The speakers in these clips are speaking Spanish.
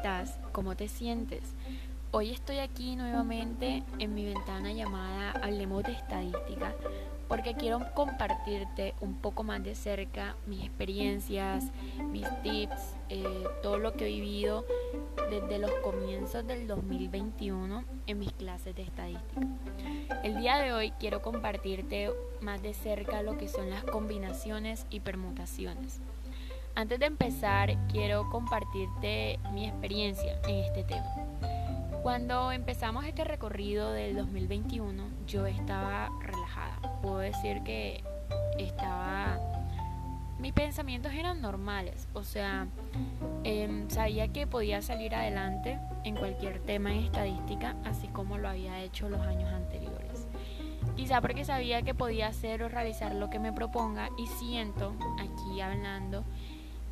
estás? ¿Cómo te sientes? Hoy estoy aquí nuevamente en mi ventana llamada Hablemos de Estadística porque quiero compartirte un poco más de cerca mis experiencias, mis tips, eh, todo lo que he vivido desde los comienzos del 2021 en mis clases de estadística. El día de hoy quiero compartirte más de cerca lo que son las combinaciones y permutaciones. Antes de empezar, quiero compartirte mi experiencia en este tema. Cuando empezamos este recorrido del 2021, yo estaba relajada. Puedo decir que estaba... Mis pensamientos eran normales, o sea, em, sabía que podía salir adelante en cualquier tema en estadística, así como lo había hecho los años anteriores. Quizá porque sabía que podía hacer o realizar lo que me proponga y siento, aquí hablando,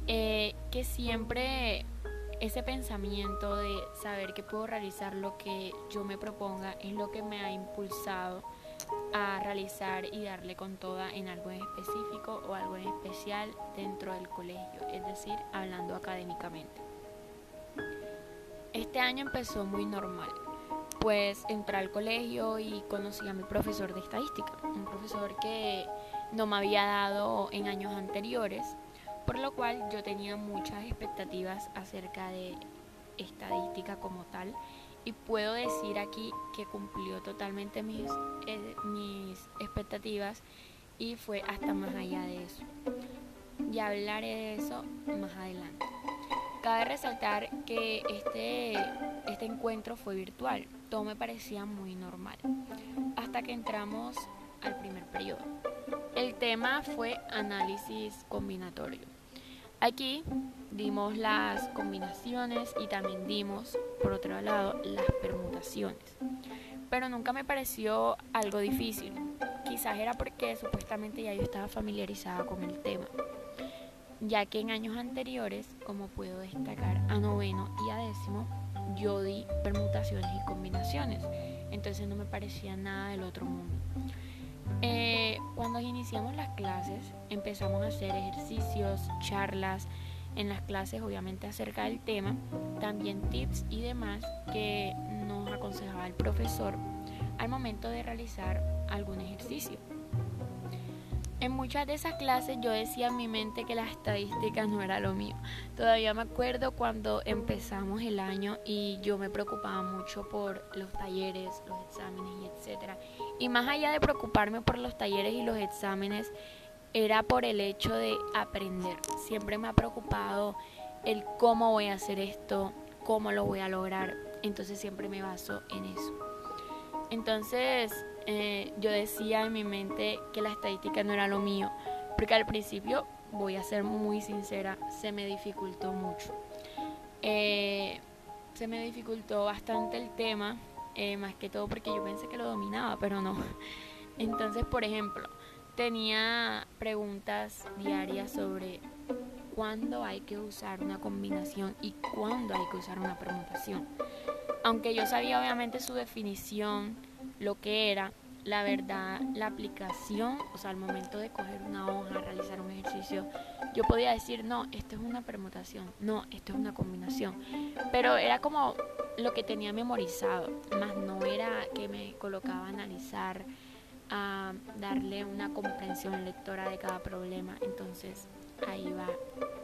eh, que siempre ese pensamiento de saber que puedo realizar lo que yo me proponga es lo que me ha impulsado a realizar y darle con toda en algo en específico o algo en especial dentro del colegio, es decir, hablando académicamente. Este año empezó muy normal, pues entré al colegio y conocí a mi profesor de estadística, un profesor que no me había dado en años anteriores por lo cual yo tenía muchas expectativas acerca de estadística como tal y puedo decir aquí que cumplió totalmente mis, eh, mis expectativas y fue hasta más allá de eso. Ya hablaré de eso más adelante. Cabe resaltar que este, este encuentro fue virtual, todo me parecía muy normal, hasta que entramos al primer periodo. El tema fue análisis combinatorio. Aquí dimos las combinaciones y también dimos, por otro lado, las permutaciones. Pero nunca me pareció algo difícil. Quizás era porque supuestamente ya yo estaba familiarizada con el tema. Ya que en años anteriores, como puedo destacar, a noveno y a décimo, yo di permutaciones y combinaciones. Entonces no me parecía nada del otro mundo. Eh, cuando iniciamos las clases empezamos a hacer ejercicios, charlas en las clases obviamente acerca del tema, también tips y demás que nos aconsejaba el profesor al momento de realizar algún ejercicio. En muchas de esas clases yo decía en mi mente que las estadísticas no era lo mío. Todavía me acuerdo cuando empezamos el año y yo me preocupaba mucho por los talleres, los exámenes y etcétera. Y más allá de preocuparme por los talleres y los exámenes, era por el hecho de aprender. Siempre me ha preocupado el cómo voy a hacer esto, cómo lo voy a lograr. Entonces siempre me baso en eso. Entonces eh, yo decía en mi mente que la estadística no era lo mío, porque al principio, voy a ser muy sincera, se me dificultó mucho. Eh, se me dificultó bastante el tema, eh, más que todo porque yo pensé que lo dominaba, pero no. Entonces, por ejemplo, tenía preguntas diarias sobre cuándo hay que usar una combinación y cuándo hay que usar una permutación. Aunque yo sabía obviamente su definición, lo que era, la verdad, la aplicación, o sea, al momento de coger una hoja, realizar un ejercicio, yo podía decir, no, esto es una permutación, no, esto es una combinación. Pero era como lo que tenía memorizado, más no era que me colocaba a analizar, a darle una comprensión lectora de cada problema. Entonces, ahí va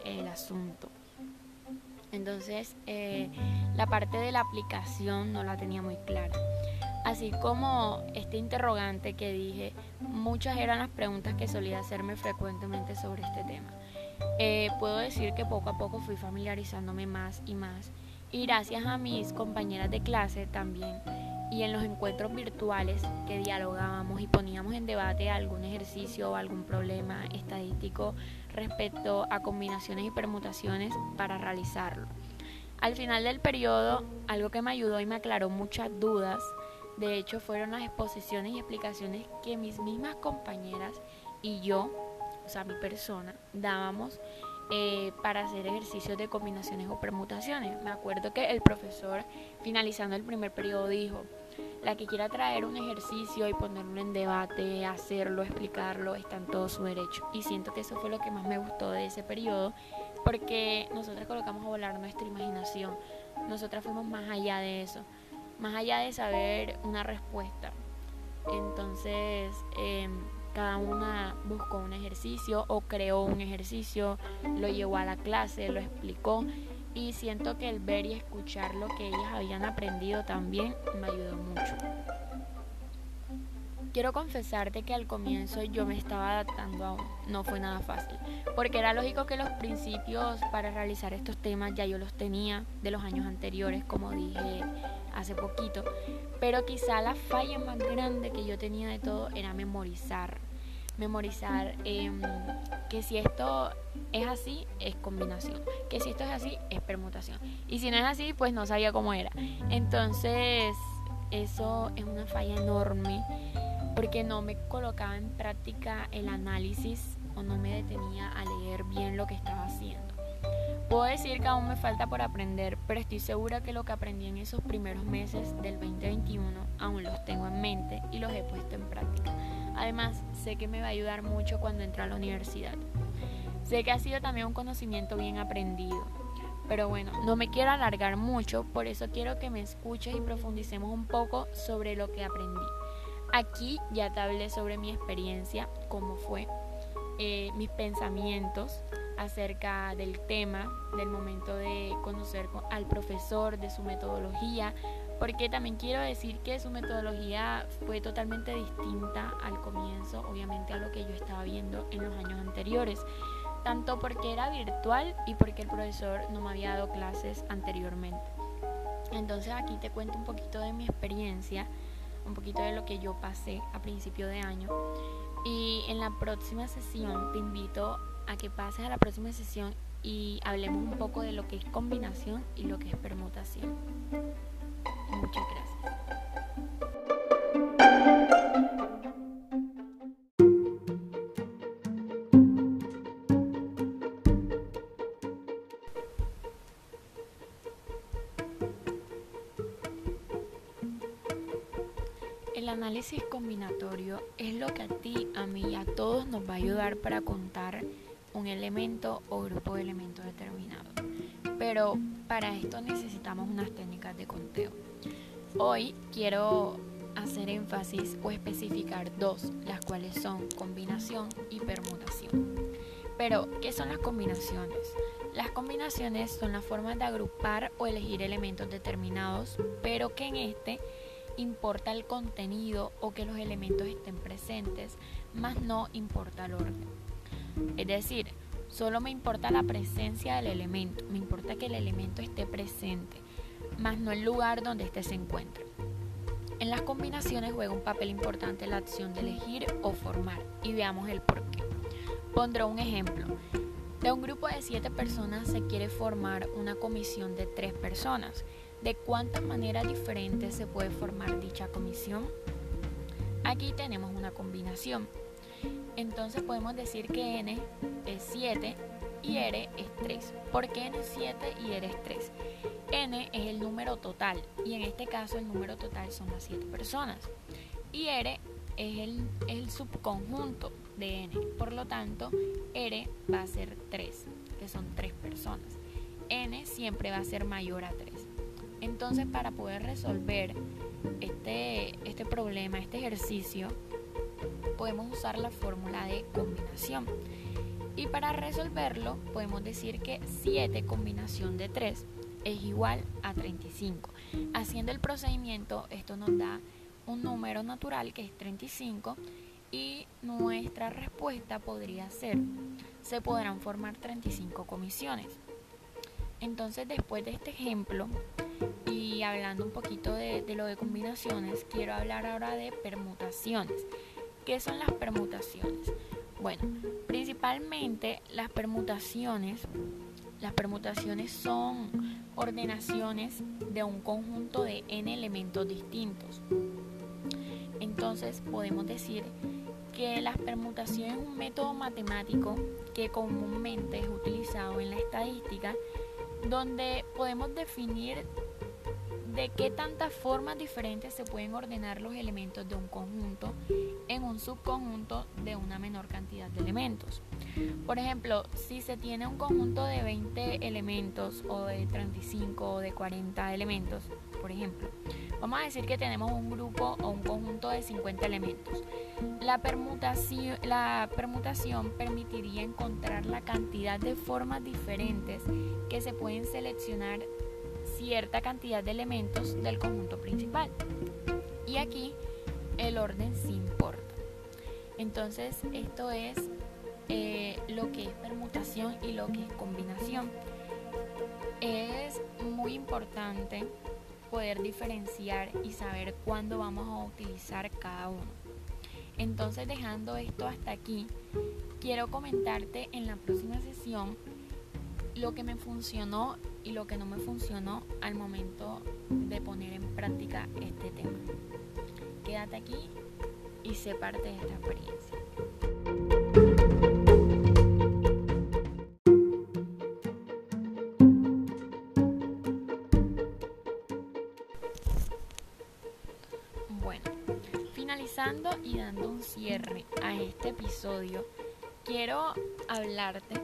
el asunto. Entonces, eh, la parte de la aplicación no la tenía muy clara. Así como este interrogante que dije, muchas eran las preguntas que solía hacerme frecuentemente sobre este tema. Eh, puedo decir que poco a poco fui familiarizándome más y más y gracias a mis compañeras de clase también y en los encuentros virtuales que dialogábamos y poníamos en debate algún ejercicio o algún problema estadístico respecto a combinaciones y permutaciones para realizarlo. Al final del periodo, algo que me ayudó y me aclaró muchas dudas de hecho, fueron las exposiciones y explicaciones que mis mismas compañeras y yo, o sea, mi persona, dábamos eh, para hacer ejercicios de combinaciones o permutaciones. Me acuerdo que el profesor, finalizando el primer periodo, dijo, la que quiera traer un ejercicio y ponerlo en debate, hacerlo, explicarlo, está en todo su derecho. Y siento que eso fue lo que más me gustó de ese periodo, porque nosotros colocamos a volar nuestra imaginación nosotras fuimos más allá de eso, más allá de saber una respuesta. Entonces, em, cada una buscó un ejercicio o creó un ejercicio, lo llevó a la clase, lo explicó y siento que el ver y escuchar lo que ellas habían aprendido también me ayudó mucho. Quiero confesarte que al comienzo yo me estaba adaptando aún, no fue nada fácil, porque era lógico que los principios para realizar estos temas ya yo los tenía de los años anteriores, como dije hace poquito, pero quizá la falla más grande que yo tenía de todo era memorizar, memorizar em, que si esto es así, es combinación, que si esto es así, es permutación, y si no es así, pues no sabía cómo era. Entonces, eso es una falla enorme porque no me colocaba en práctica el análisis o no me detenía a leer bien lo que estaba haciendo. Puedo decir que aún me falta por aprender, pero estoy segura que lo que aprendí en esos primeros meses del 2021 aún los tengo en mente y los he puesto en práctica. Además, sé que me va a ayudar mucho cuando entre a la universidad. Sé que ha sido también un conocimiento bien aprendido. Pero bueno, no me quiero alargar mucho, por eso quiero que me escuches y profundicemos un poco sobre lo que aprendí. Aquí ya te hablé sobre mi experiencia, cómo fue, eh, mis pensamientos acerca del tema, del momento de conocer al profesor, de su metodología, porque también quiero decir que su metodología fue totalmente distinta al comienzo, obviamente a lo que yo estaba viendo en los años anteriores, tanto porque era virtual y porque el profesor no me había dado clases anteriormente. Entonces aquí te cuento un poquito de mi experiencia un poquito de lo que yo pasé a principio de año. Y en la próxima sesión te invito a que pases a la próxima sesión y hablemos un poco de lo que es combinación y lo que es permutación. Muchas gracias. Análisis combinatorio es lo que a ti, a mí y a todos nos va a ayudar para contar un elemento o grupo de elementos determinado. Pero para esto necesitamos unas técnicas de conteo. Hoy quiero hacer énfasis o especificar dos, las cuales son combinación y permutación. Pero, ¿qué son las combinaciones? Las combinaciones son las formas de agrupar o elegir elementos determinados, pero que en este importa el contenido o que los elementos estén presentes, más no importa el orden. Es decir, solo me importa la presencia del elemento, me importa que el elemento esté presente, más no el lugar donde éste se encuentre. En las combinaciones juega un papel importante la acción de elegir o formar, y veamos el por qué. Pondré un ejemplo. De un grupo de siete personas se quiere formar una comisión de tres personas de cuántas maneras diferentes se puede formar dicha comisión. Aquí tenemos una combinación. Entonces podemos decir que n es 7 y r es 3. ¿Por qué n es 7 y r es 3? n es el número total y en este caso el número total son las 7 personas. Y r es el, subconjunto de n. Por lo tanto, r va a ser 3, que son 3 personas. n siempre va a ser mayor a 3. Entonces, para poder resolver este, este problema, este ejercicio, podemos usar la fórmula de combinación. Y para resolverlo, podemos decir que 7 combinación de 3 es igual a 35. Haciendo el procedimiento, esto nos da un número natural que es 35 y nuestra respuesta podría ser, se podrán formar 35 comisiones. Entonces, después de este ejemplo, y hablando un poquito de, lo de combinaciones, quiero hablar ahora de permutaciones. ¿Qué son las permutaciones? Bueno, principalmente las permutaciones, las permutaciones son ordenaciones de un conjunto de n elementos distintos. Entonces podemos decir que las permutaciones es un método matemático que comúnmente es utilizado en la estadística donde podemos definir de qué tantas formas diferentes se pueden ordenar los elementos de un conjunto en un subconjunto de una menor cantidad de elementos. Por ejemplo, si se tiene un conjunto de 20 elementos o de 35 o de 40 elementos, por ejemplo, vamos a decir que tenemos un grupo o un conjunto de 50 elementos. La permutación, la permutación permitiría encontrar la cantidad de formas diferentes que se pueden seleccionar cierta cantidad de elementos del conjunto principal. Y aquí el orden sí importa. Entonces esto es eh, lo que es permutación y lo que es combinación. Es muy importante poder diferenciar y saber cuándo vamos a utilizar cada uno. Entonces dejando esto hasta aquí, quiero comentarte en la próxima sesión lo que me funcionó y lo que no me funcionó al momento de poner en práctica este tema. Quédate aquí y sé parte de esta experiencia. Bueno, finalizando y dando un cierre a este episodio, quiero hablarte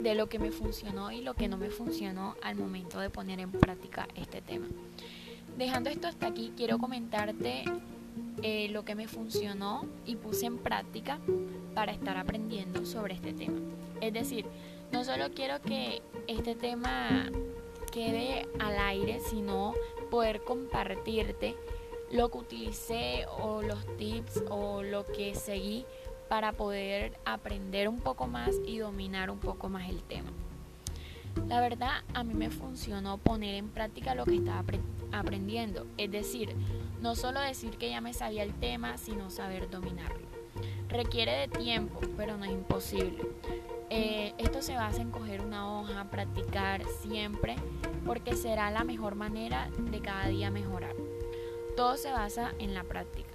de lo que me funcionó y lo que no me funcionó al momento de poner en práctica este tema. Dejando esto hasta aquí, quiero comentarte eh, lo que me funcionó y puse en práctica para estar aprendiendo sobre este tema. Es decir, no solo quiero que este tema quede al aire, sino poder compartirte lo que utilicé o los tips o lo que seguí para poder aprender un poco más y dominar un poco más el tema. La verdad, a mí me funcionó poner en práctica lo que estaba aprendiendo, es decir, no solo decir que ya me sabía el tema, sino saber dominarlo. Requiere de tiempo, pero no es imposible. Eh, esto se basa en coger una hoja, practicar siempre, porque será la mejor manera de cada día mejorar. Todo se basa en la práctica.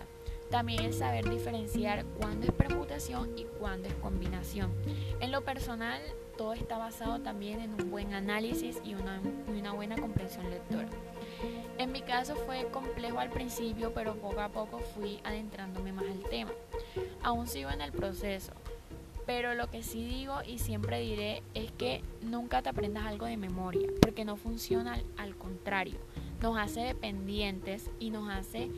También el saber diferenciar cuándo es permutación y cuándo es combinación. En lo personal, todo está basado también en un buen análisis y una, una buena comprensión lectora. En mi caso fue complejo al principio, pero poco a poco fui adentrándome más al tema. Aún sigo en el proceso, pero lo que sí digo y siempre diré es que nunca te aprendas algo de memoria, porque no funciona al contrario, nos hace dependientes y nos hace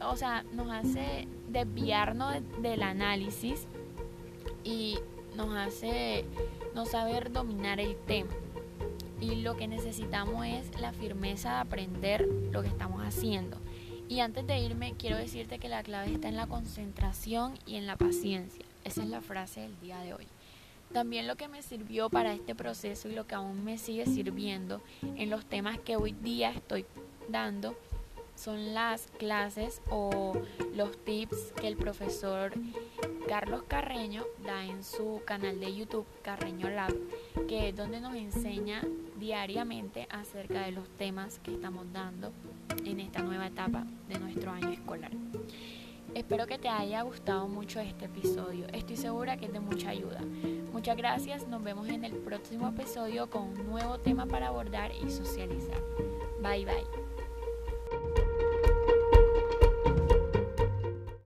o sea, nos hace desviarnos del análisis y nos hace no saber dominar el tema. Y lo que necesitamos es la firmeza de aprender lo que estamos haciendo. Y antes de irme, quiero decirte que la clave está en la concentración y en la paciencia. Esa es la frase del día de hoy. También lo que me sirvió para este proceso y lo que aún me sigue sirviendo en los temas que hoy día estoy dando son las clases o los tips que el profesor Carlos Carreño da en su canal de YouTube Carreño Lab, que es donde nos enseña diariamente acerca de los temas que estamos dando en esta nueva etapa de nuestro año escolar. Espero que te haya gustado mucho este episodio. Estoy segura que es de mucha ayuda. Muchas gracias. Nos vemos en el próximo episodio con un nuevo tema para abordar y socializar. Bye bye.